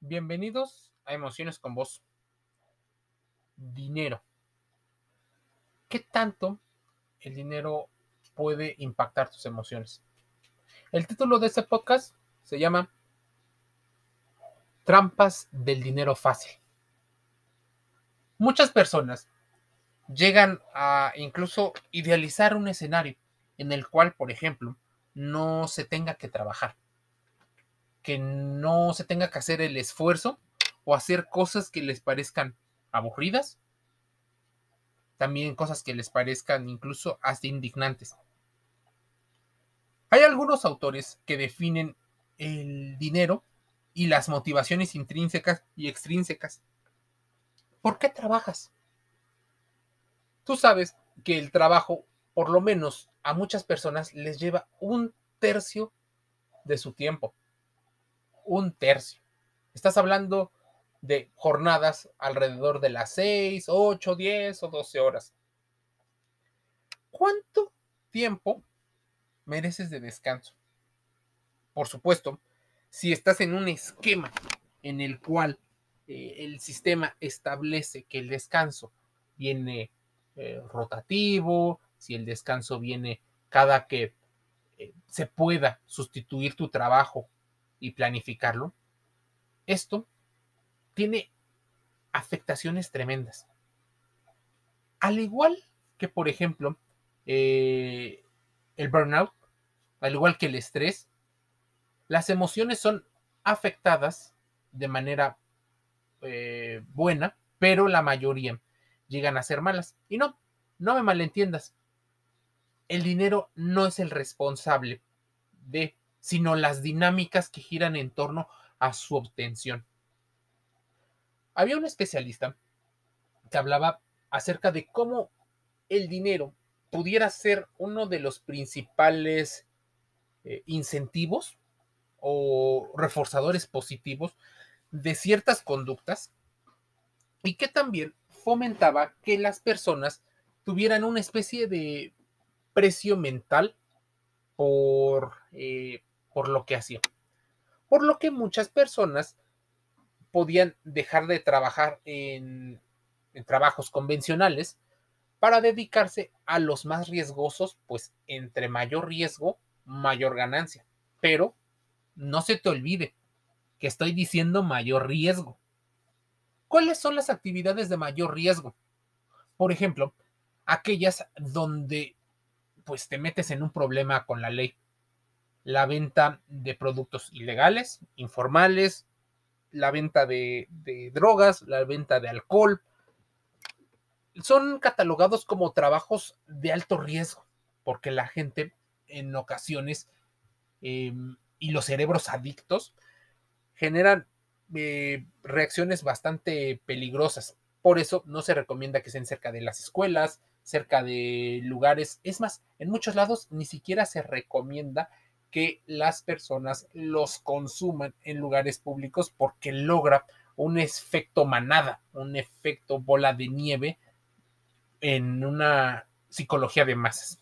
Bienvenidos a Emociones con Vos. Dinero. ¿Qué tanto el dinero puede impactar tus emociones? El título de este podcast se llama Trampas del dinero fácil. Muchas personas llegan a incluso idealizar un escenario en el cual, por ejemplo, no se tenga que trabajar que no se tenga que hacer el esfuerzo o hacer cosas que les parezcan aburridas, también cosas que les parezcan incluso hasta indignantes. Hay algunos autores que definen el dinero y las motivaciones intrínsecas y extrínsecas. ¿Por qué trabajas? Tú sabes que el trabajo, por lo menos a muchas personas, les lleva un tercio de su tiempo un tercio. Estás hablando de jornadas alrededor de las 6, 8, 10 o 12 horas. ¿Cuánto tiempo mereces de descanso? Por supuesto, si estás en un esquema en el cual eh, el sistema establece que el descanso viene eh, rotativo, si el descanso viene cada que eh, se pueda sustituir tu trabajo y planificarlo, esto tiene afectaciones tremendas. Al igual que, por ejemplo, eh, el burnout, al igual que el estrés, las emociones son afectadas de manera eh, buena, pero la mayoría llegan a ser malas. Y no, no me malentiendas. El dinero no es el responsable de sino las dinámicas que giran en torno a su obtención. Había un especialista que hablaba acerca de cómo el dinero pudiera ser uno de los principales eh, incentivos o reforzadores positivos de ciertas conductas y que también fomentaba que las personas tuvieran una especie de precio mental por eh, por lo que hacía. Por lo que muchas personas podían dejar de trabajar en, trabajos convencionales para dedicarse a los más riesgosos, pues entre mayor riesgo, mayor ganancia. Pero no se te olvide que estoy diciendo mayor riesgo. ¿Cuáles son las actividades de mayor riesgo? Por ejemplo, aquellas donde pues te metes en un problema con la ley la venta de productos ilegales, informales, la venta de, drogas, la venta de alcohol. Son catalogados como trabajos de alto riesgo, porque la gente en ocasiones em, y los cerebros adictos generan eh, reacciones bastante peligrosas. Por eso no se recomienda que estén cerca de las escuelas, cerca de lugares. Es más, en muchos lados ni siquiera se recomienda que las personas los consuman en lugares públicos porque logra un efecto manada, un efecto bola de nieve en una psicología de masas,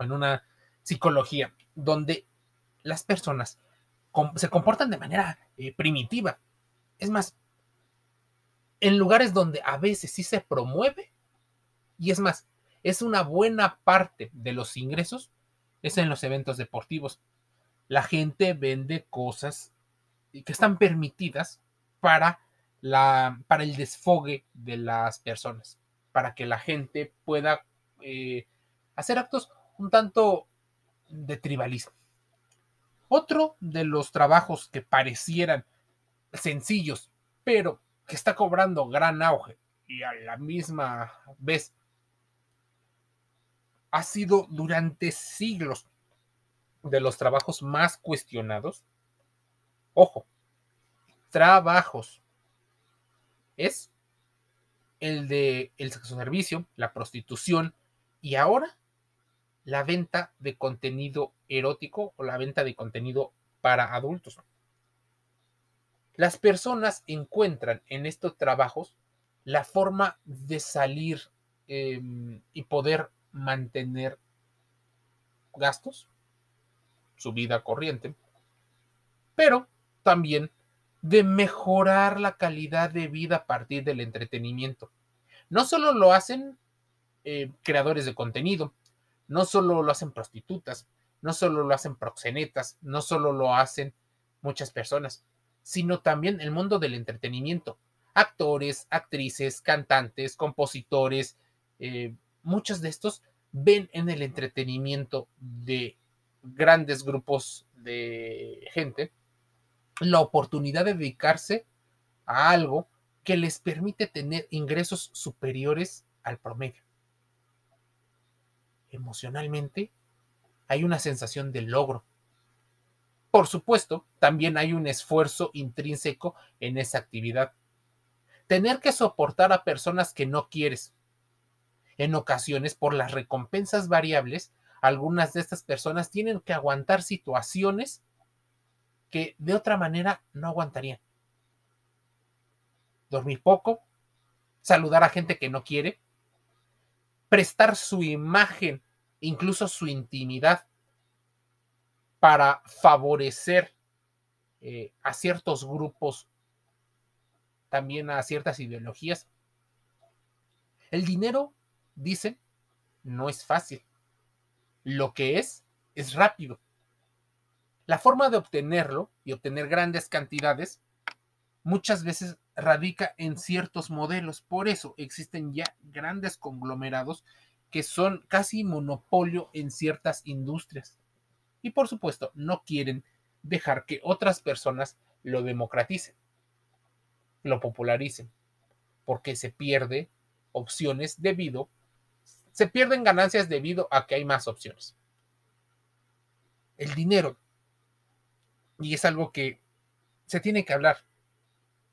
en una psicología donde las personas se comportan de manera eh, primitiva. Es más, en lugares donde a veces sí se promueve, y es más, es una buena parte de los ingresos es en los eventos deportivos. La gente vende cosas que están permitidas para, la, para el desfogue de las personas, para que la gente pueda eh, hacer actos un tanto de tribalismo. Otro de los trabajos que parecieran sencillos, pero que está cobrando gran auge y a la misma vez ha sido durante siglos de los trabajos más cuestionados. Ojo, trabajos. Es el de el sexo servicio, la prostitución y ahora la venta de contenido erótico o la venta de contenido para adultos. Las personas encuentran en estos trabajos la forma de salir em, y poder mantener gastos, su vida corriente, pero también de mejorar la calidad de vida a partir del entretenimiento. No solo lo hacen eh, creadores de contenido, no solo lo hacen prostitutas, no solo lo hacen proxenetas, no solo lo hacen muchas personas, sino también el mundo del entretenimiento. Actores, actrices, cantantes, compositores, eh, muchos de estos ven en el entretenimiento de grandes grupos de gente la oportunidad de dedicarse a algo que les permite tener ingresos superiores al promedio. Emocionalmente hay una sensación de logro. Por supuesto, también hay un esfuerzo intrínseco en esa actividad. Tener que soportar a personas que no quieres. En ocasiones, por las recompensas variables, algunas de estas personas tienen que aguantar situaciones que de otra manera no aguantarían. Dormir poco, saludar a gente que no quiere, prestar su imagen, incluso su intimidad, para favorecer eh, a ciertos grupos, también a ciertas ideologías. El dinero, dicen, no es fácil. Lo que es, es rápido. La forma de obtenerlo y obtener grandes cantidades muchas veces radica en ciertos modelos. Por eso existen ya grandes conglomerados que son casi monopolio en ciertas industrias. Y por supuesto, no quieren dejar que otras personas lo democraticen, lo popularicen, porque se pierde opciones debido, se pierden ganancias debido a que hay más opciones. El dinero y es algo que se tiene que hablar,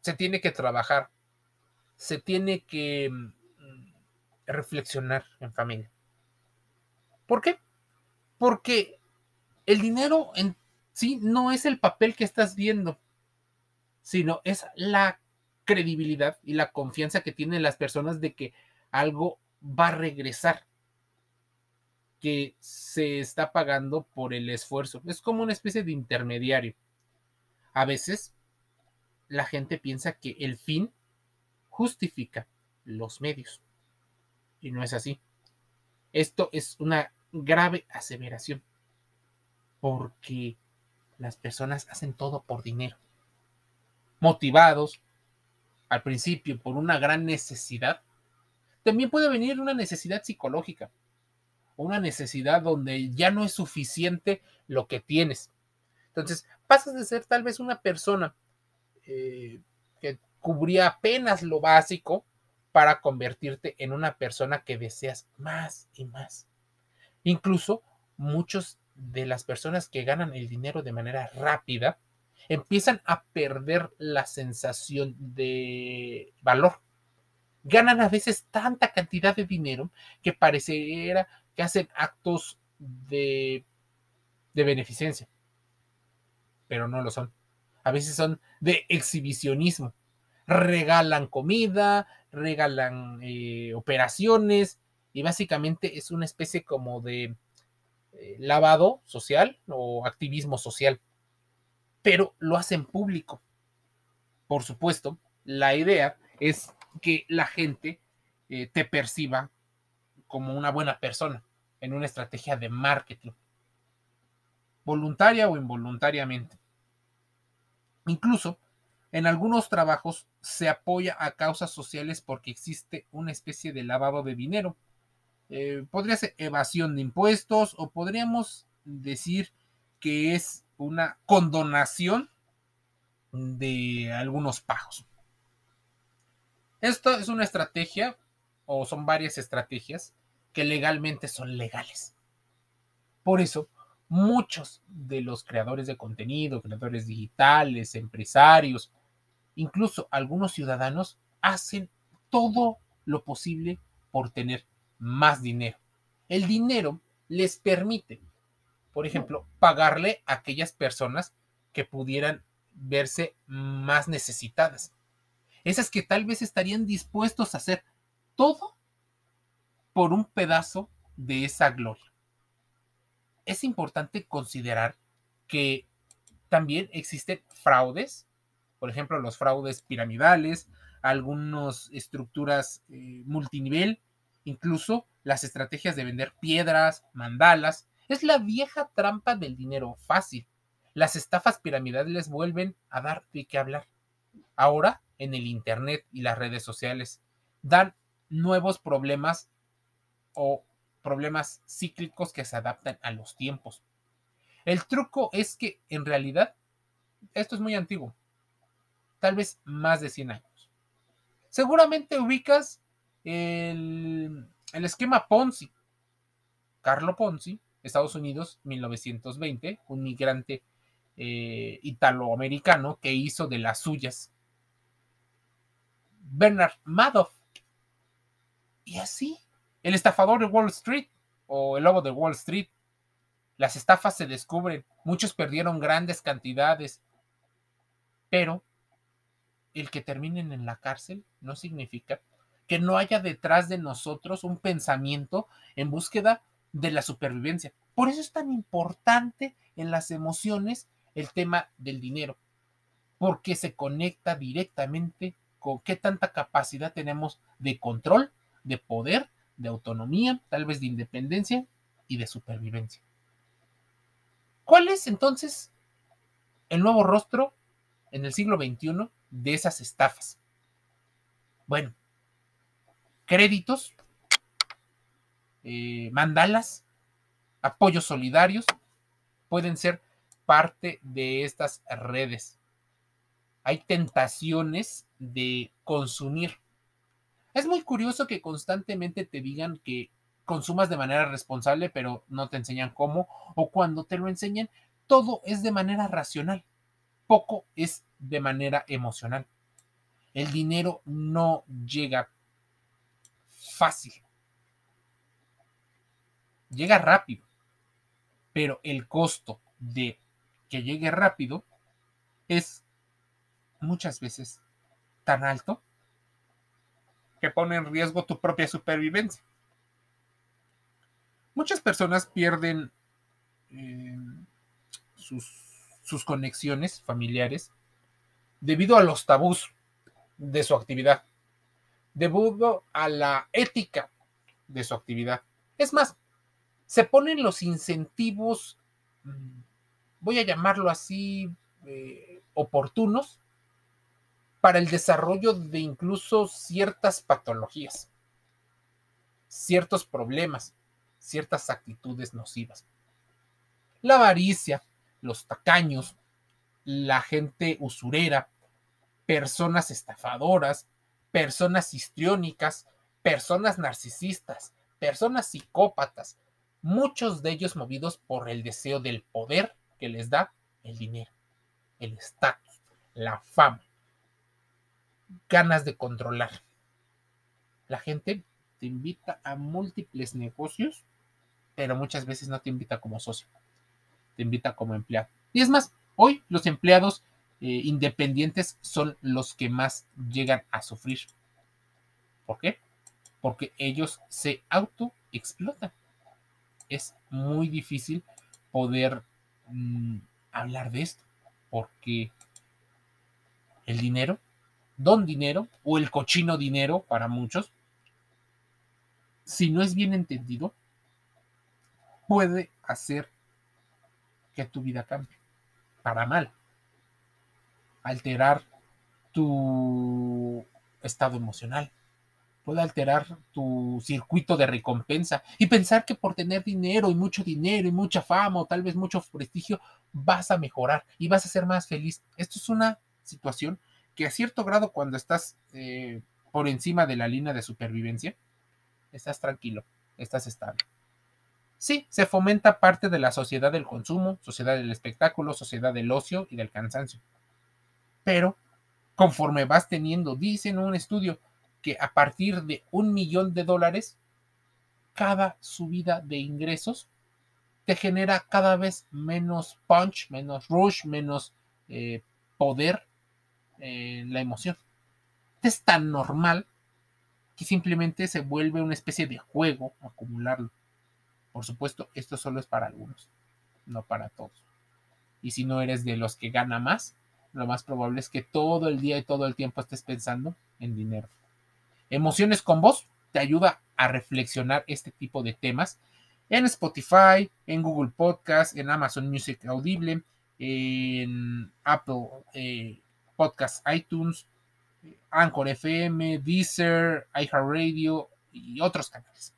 se tiene que trabajar, se tiene que mm, reflexionar en familia. ¿Por qué? Porque el dinero en sí no es el papel que estás viendo, sino es la credibilidad y la confianza que tienen las personas de que algo va a regresar que se está pagando por el esfuerzo. Es como una especie de intermediario. A veces la gente piensa que el fin justifica los medios. Y no es así. Esto es una grave aseveración. Porque las personas hacen todo por dinero. Motivados al principio por una gran necesidad. También puede venir una necesidad psicológica una necesidad donde ya no es suficiente lo que tienes. Entonces, pasas de ser tal vez una persona eh, que cubría apenas lo básico para convertirte en una persona que deseas más y más. Incluso muchos de las personas que ganan el dinero de manera rápida empiezan a perder la sensación de valor. Ganan a veces tanta cantidad de dinero que pareciera que hacen actos de, de beneficencia, pero no lo son. A veces son de exhibicionismo. Regalan comida, regalan eh, operaciones y básicamente es una especie como de eh, lavado social o activismo social, pero lo hacen público. Por supuesto, la idea es que la gente eh, te perciba como una buena persona en una estrategia de marketing, voluntaria o involuntariamente. Incluso en algunos trabajos se apoya a causas sociales porque existe una especie de lavado de dinero. Eh, podría ser evasión de impuestos o podríamos decir que es una condonación de algunos pagos. Esto es una estrategia o son varias estrategias que legalmente son legales. Por eso, muchos de los creadores de contenido, creadores digitales, empresarios, incluso algunos ciudadanos, hacen todo lo posible por tener más dinero. El dinero les permite, por ejemplo, pagarle a aquellas personas que pudieran verse más necesitadas. Esas que tal vez estarían dispuestos a hacer todo por un pedazo de esa gloria. Es importante considerar que también existen fraudes por ejemplo, los fraudes piramidales, algunas estructuras eh, multinivel, incluso las estrategias de vender piedras, mandalas. Es la vieja trampa del dinero fácil. Las estafas piramidales vuelven a dar de qué hablar. Ahora, en el Internet y las redes sociales, dan nuevos problemas o problemas cíclicos que se adaptan a los tiempos. El truco es que en realidad esto es muy antiguo, tal vez más de 100 años. Seguramente ubicas el, esquema Ponzi. Carlo Ponzi, Estados Unidos, 1920, un migrante eh, italoamericano que hizo de las suyas. Bernard Madoff. Y así, el estafador de Wall Street o el lobo de Wall Street. Las estafas se descubren, muchos perdieron grandes cantidades, pero el que terminen en la cárcel no significa que no haya detrás de nosotros un pensamiento en búsqueda de la supervivencia. Por eso es tan importante en las emociones el tema del dinero, porque se conecta directamente qué tanta capacidad tenemos de control, de poder, de autonomía, tal vez de independencia y de supervivencia. ¿Cuál es entonces el nuevo rostro en el siglo XXI de esas estafas? Bueno, créditos, eh, mandalas, apoyos solidarios, pueden ser parte de estas redes. Hay tentaciones de consumir. Es muy curioso que constantemente te digan que consumas de manera responsable, pero no te enseñan cómo, o cuando te lo enseñan, todo es de manera racional, poco es de manera emocional. El dinero no llega fácil. Llega rápido, pero el costo de que llegue rápido es muchas veces tan alto que pone en riesgo tu propia supervivencia. Muchas personas pierden eh, sus, conexiones familiares debido a los tabús de su actividad, debido a la ética de su actividad. Es más, se ponen los incentivos mm, voy a llamarlo así, eh, oportunos para el desarrollo de incluso ciertas patologías, ciertos problemas, ciertas actitudes nocivas. La avaricia, los tacaños, la gente usurera, personas estafadoras, personas histriónicas, personas narcisistas, personas psicópatas, muchos de ellos movidos por el deseo del poder que les da el dinero, el estatus, la fama, ganas de controlar. La gente te invita a múltiples negocios, pero muchas veces no te invita como socio, te invita como empleado. Y es más, hoy los empleados eh, independientes son los que más llegan a sufrir. ¿Por qué? Porque ellos se autoexplotan. Es muy difícil poder Mm, hablar de esto, porque el dinero, don dinero o el cochino dinero para muchos, si no es bien entendido, puede hacer que tu vida cambie para mal, alterar tu estado emocional, puede alterar tu circuito de recompensa. Y pensar que por tener dinero y mucho dinero y mucha fama o tal vez mucho prestigio vas a mejorar y vas a ser más feliz. Esto es una situación que a cierto grado cuando estás eh, por encima de la línea de supervivencia, estás tranquilo, estás estable. Sí, se fomenta parte de la sociedad del consumo, sociedad del espectáculo, sociedad del ocio y del cansancio. Pero conforme vas teniendo, dicen un estudio, que a partir de un millón de dólares, cada subida de ingresos te genera cada vez menos punch, menos rush, menos eh, poder en la emoción. Es tan normal que simplemente se vuelve una especie de juego acumularlo. Por supuesto, esto solo es para algunos, no para todos. Y si no eres de los que gana más, lo más probable es que todo el día y todo el tiempo estés pensando en dinero. Emociones con vos te ayuda a reflexionar este tipo de temas en Spotify, en Google Podcast, en Amazon Music Audible, en Apple eh, Podcast iTunes, Anchor FM, Deezer, iHeartRadio y otros canales.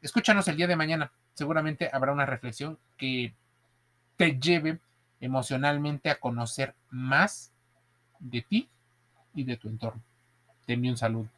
Escúchanos el día de mañana. Seguramente habrá una reflexión que te lleve emocionalmente a conocer más de ti y de tu entorno. Te envío un saludo.